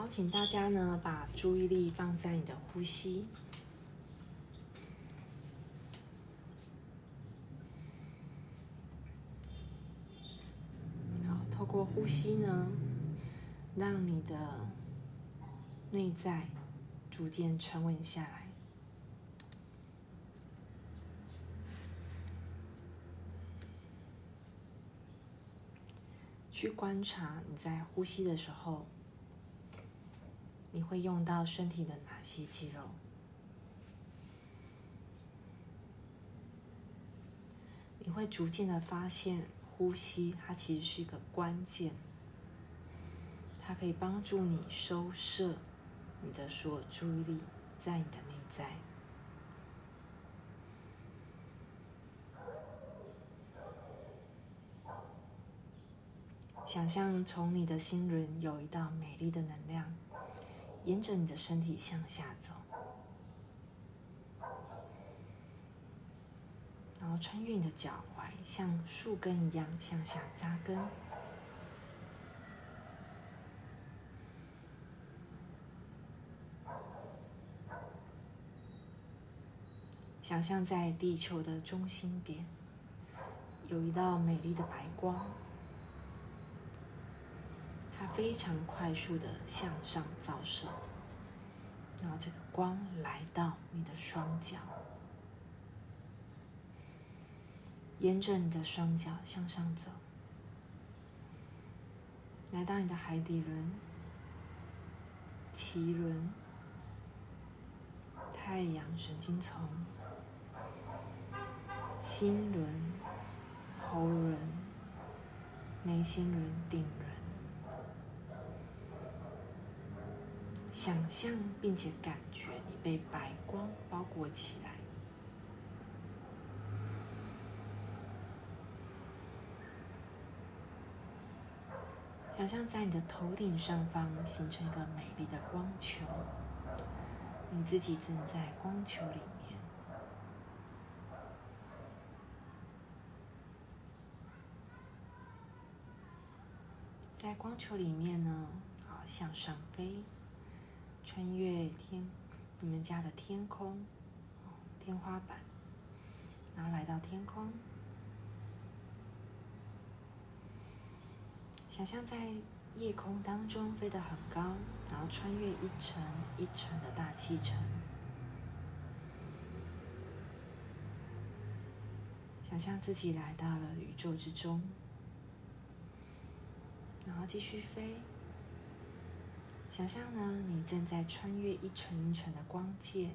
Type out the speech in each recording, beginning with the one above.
好，请大家呢把注意力放在你的呼吸。好，透过呼吸呢，让你的内在逐渐沉稳下来。去观察你在呼吸的时候，你会用到身体的哪些肌肉？你会逐渐的发现，呼吸它其实是一个关键，它可以帮助你收摄你的所有注意力在你的内在。想象从你的心轮有一道美丽的能量，沿着你的身体向下走，然后穿越你的脚踝，像树根一样向下扎根。想象在地球的中心点，有一道美丽的白光。非常快速的向上照射，然后这个光来到你的双脚，沿着你的双脚向上走，来到你的海底轮、脐轮、太阳神经丛、心轮、喉轮、眉心轮、顶轮。想象并且感觉你被白光包裹起来，想象在你的头顶上方形成一个美丽的光球，你自己正在光球里面，在光球里面呢，好向上飞。穿越天，你们家的天空，天花板，然后来到天空，想象在夜空当中飞得很高，然后穿越一层一层的大气层，想象自己来到了宇宙之中，然后继续飞。想象呢，你正在穿越一层一层的光界，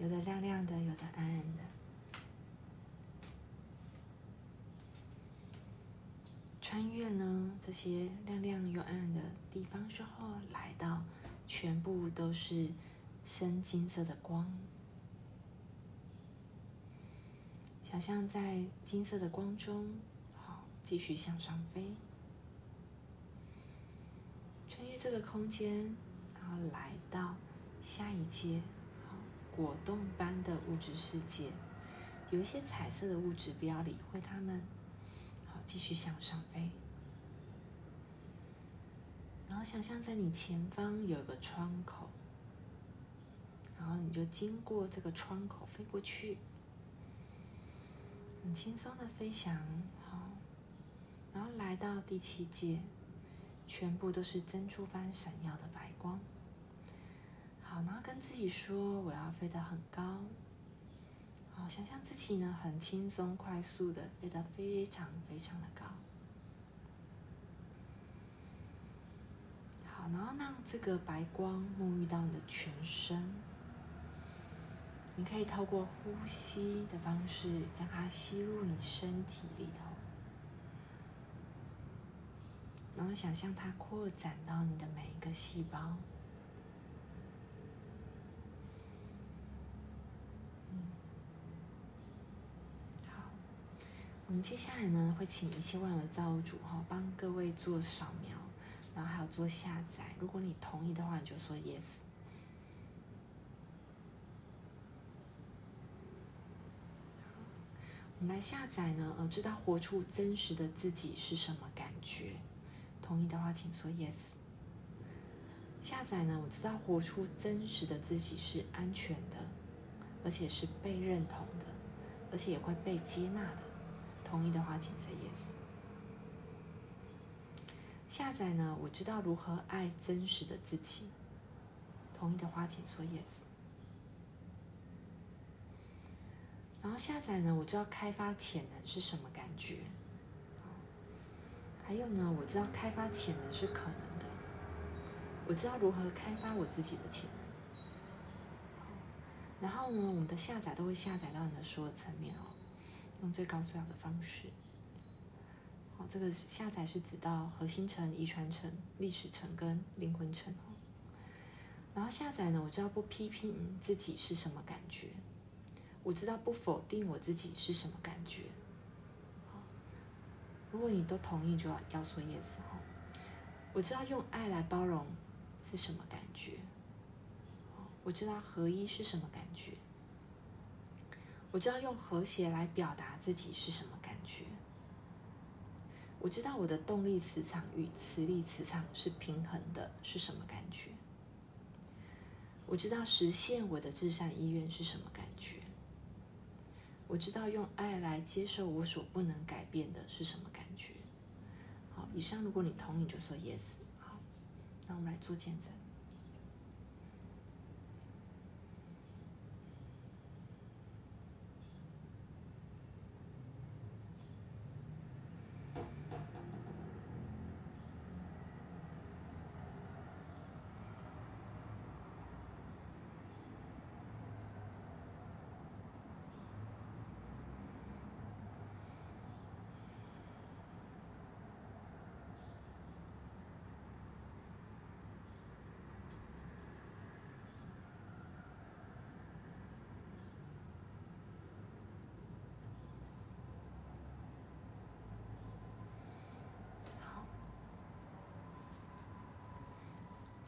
有的亮亮的，有的暗暗的。穿越呢这些亮亮又暗暗的地方之后，来到全部都是深金色的光。想象在金色的光中，好，继续向上飞。这个空间，然后来到下一阶，果冻般的物质世界，有一些彩色的物质，不要理会它们，好，继续向上飞。然后想象在你前方有个窗口，然后你就经过这个窗口飞过去，很轻松的飞翔，好，然后来到第七阶。全部都是珍珠般闪耀的白光。好，然后跟自己说：“我要飞得很高。”好，想象自己呢很轻松、快速的飞得非常非常的高。好，然后让这个白光沐浴到你的全身。你可以透过呼吸的方式将它吸入你身体里头。然后想象它扩展到你的每一个细胞。嗯，好，我们接下来呢会请一切万有造物主哈帮各位做扫描，然后还有做下载。如果你同意的话，你就说 yes。我们来下载呢，呃，知道活出真实的自己是什么感觉。同意的话，请说 yes。下载呢，我知道活出真实的自己是安全的，而且是被认同的，而且也会被接纳的。同意的话，请 say yes。下载呢，我知道如何爱真实的自己。同意的话，请说 yes。然后下载呢，我知道开发潜能是什么感觉。还有呢，我知道开发潜能是可能的。我知道如何开发我自己的潜能。然后呢，我们的下载都会下载到你的所有层面哦，用最高最好的方式。哦，这个下载是指到核心层、遗传层、历史层跟灵魂层哦。然后下载呢，我知道不批评自己是什么感觉，我知道不否定我自己是什么感觉。如果你都同意，就要要说 yes 哈。我知道用爱来包容是什么感觉，我知道合一是什么感觉，我知道用和谐来表达自己是什么感觉，我知道我的动力磁场与磁力磁场是平衡的，是什么感觉？我知道实现我的至善意愿是什么感？我知道用爱来接受我所不能改变的是什么感觉？好，以上如果你同意，就说 yes。好，那我们来做见证。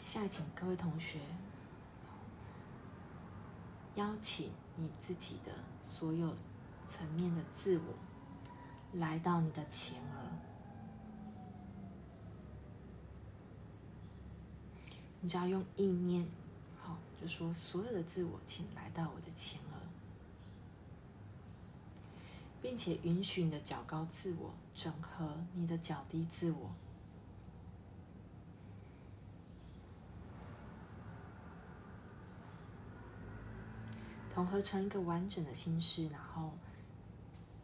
下来，请各位同学邀请你自己的所有层面的自我来到你的前额。你只要用意念，好，就说所有的自我，请来到我的前额，并且允许你的较高自我整合你的较低自我。统合成一个完整的心事，然后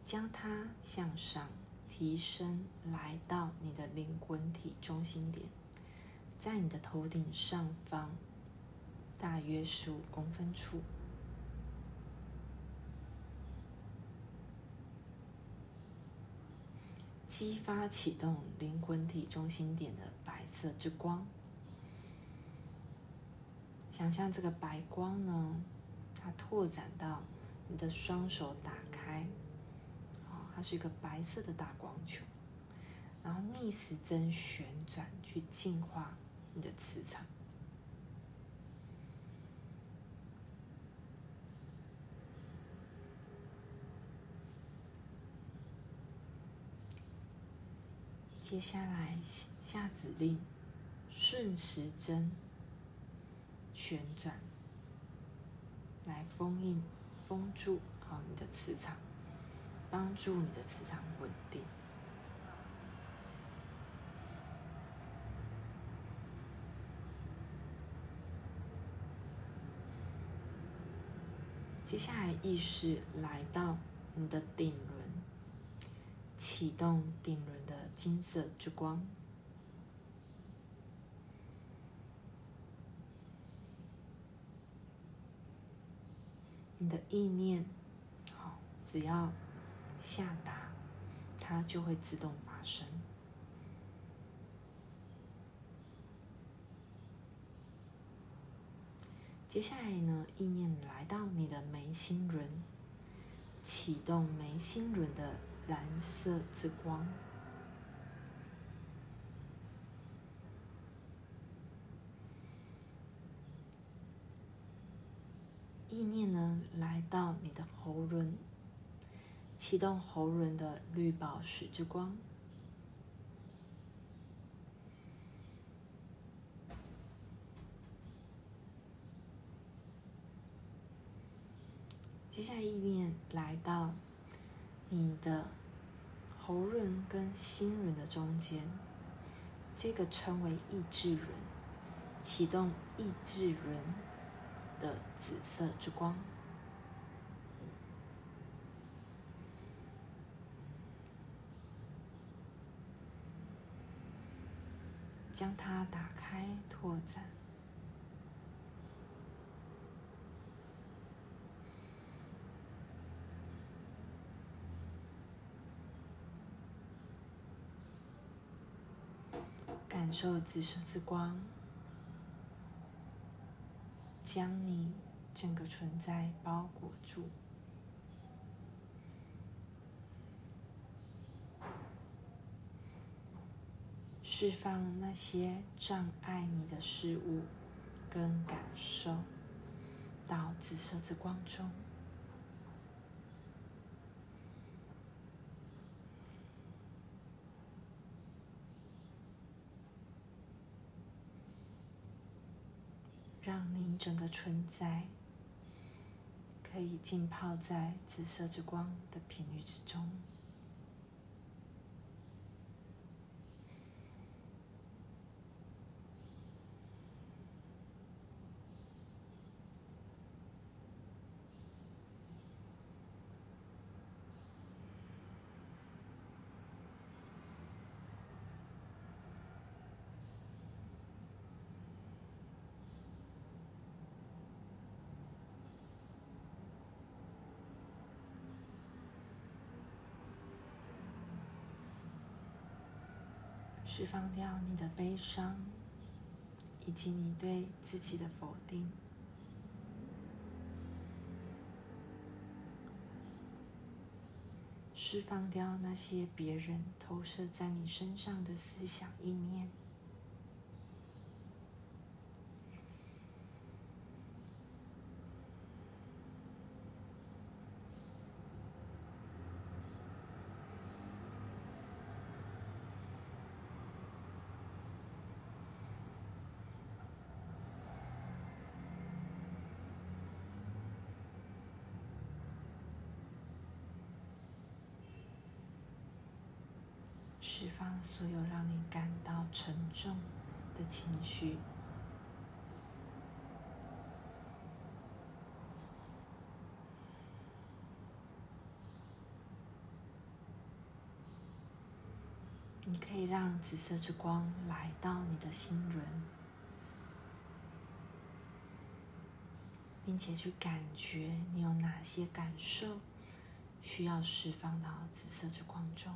将它向上提升，来到你的灵魂体中心点，在你的头顶上方大约十五公分处，激发启动灵魂体中心点的白色之光。想象这个白光呢？它拓展到你的双手打开，哦，它是一个白色的大光球，然后逆时针旋转去净化你的磁场。接下来下指令，顺时针旋转。来封印、封住好你的磁场，帮助你的磁场稳定。接下来意识来到你的顶轮，启动顶轮的金色之光。你的意念，好，只要下达，它就会自动发生。接下来呢，意念来到你的眉心轮，启动眉心轮的蓝色之光。意念呢来到你的喉轮启动喉轮的绿宝石之光。接下来意念来到你的喉轮跟心轮的中间这个称为意志轮启动意志轮。的紫色之光，将它打开拓展。感受紫色之光，将你整个存在包裹住，释放那些障碍你的事物跟感受，到紫色之光中。让您整个存在可以浸泡在紫色之光的频率之中。释放掉你的悲伤，以及你对自己的否定；释放掉那些别人投射在你身上的思想意念。释放所有让你感到沉重的情绪，你可以让紫色之光来到你的心轮，并且去感觉你有哪些感受需要释放到紫色之光中。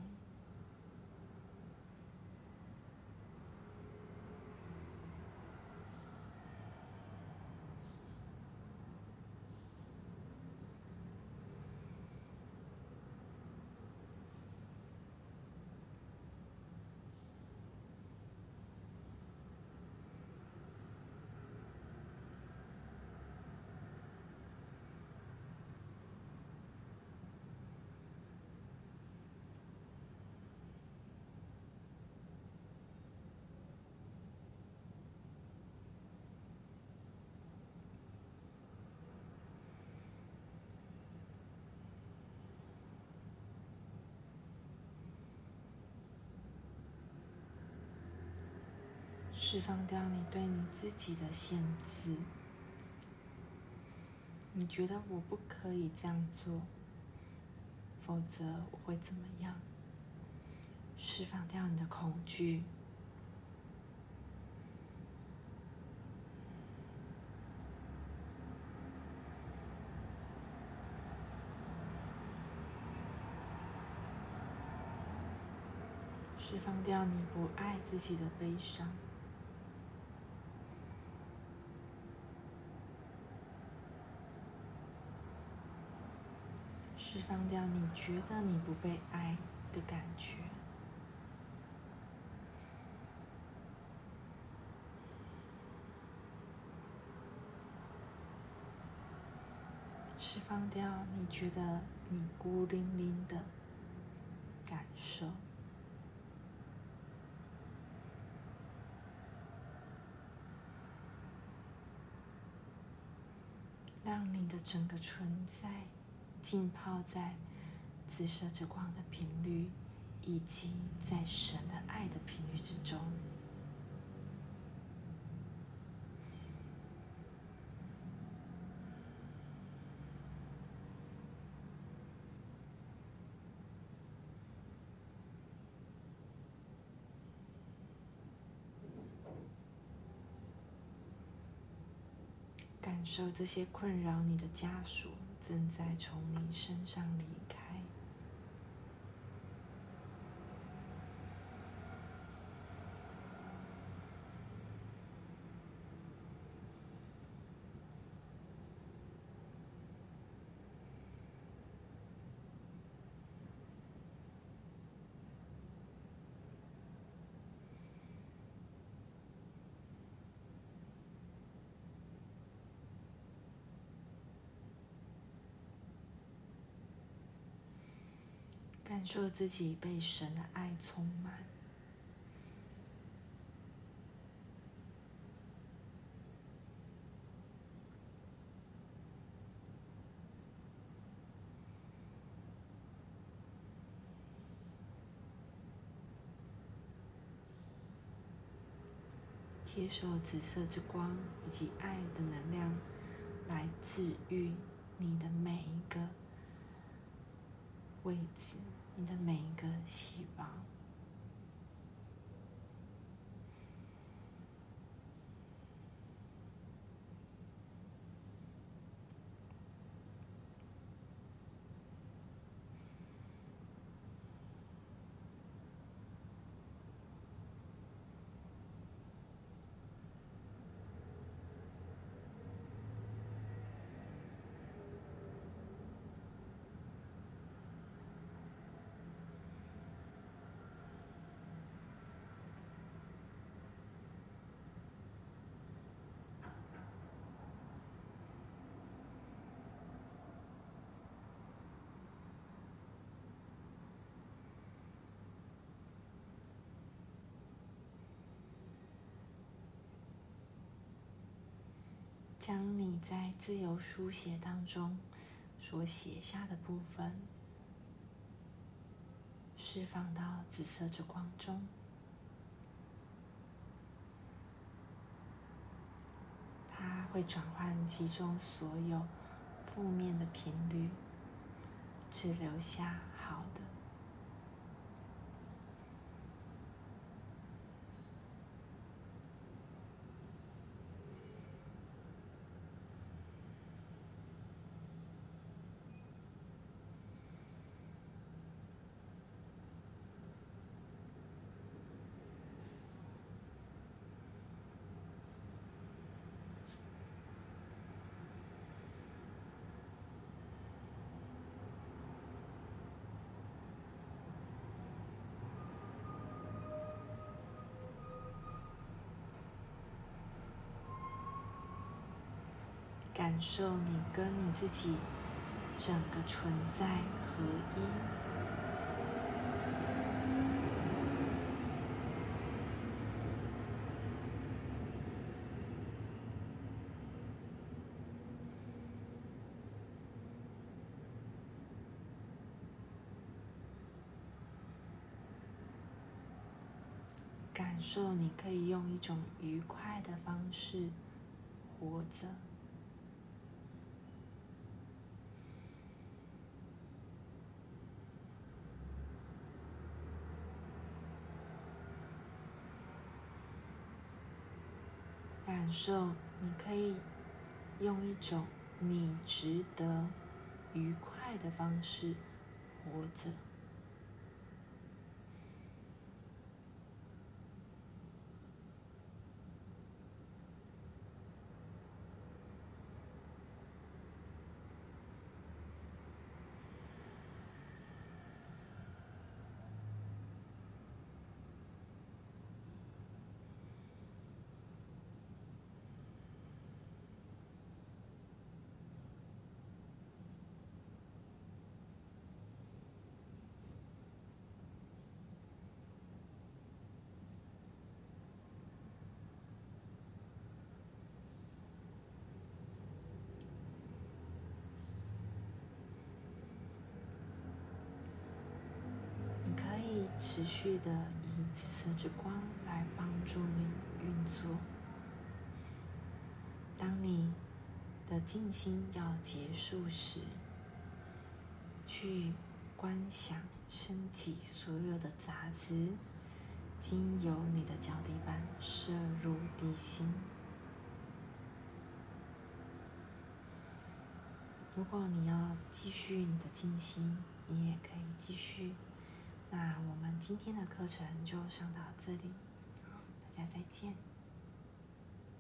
释放掉你对你自己的限制，你觉得我不可以这样做，否则我会怎么样？释放掉你的恐惧，释放掉你不爱自己的悲伤。释放掉你觉得你不被爱的感觉，释放掉你觉得你孤零零的感受，让你的整个存在。浸泡在紫色之光的频率，以及在神的爱的频率之中。感受这些困扰你的枷锁正在从你身上离开。感受自己被神的爱充满，接受紫色之光以及爱的能量来治愈你的每一个位置。你的每一个细胞。将你在自由书写当中所写下的部分释放到紫色之光中，它会转换其中所有负面的频率，只留下好的。感受你跟你自己整个存在合一，感受你可以用一种愉快的方式活着。受，你可以用一种你值得愉快的方式活着。持续的以紫色之光来帮助你运作。当你的静心要结束时，去观想身体所有的杂质，经由你的脚底板射入地心。如果你要继续你的静心，你也可以继续。那我们今天的课程就上到这里，大家再见。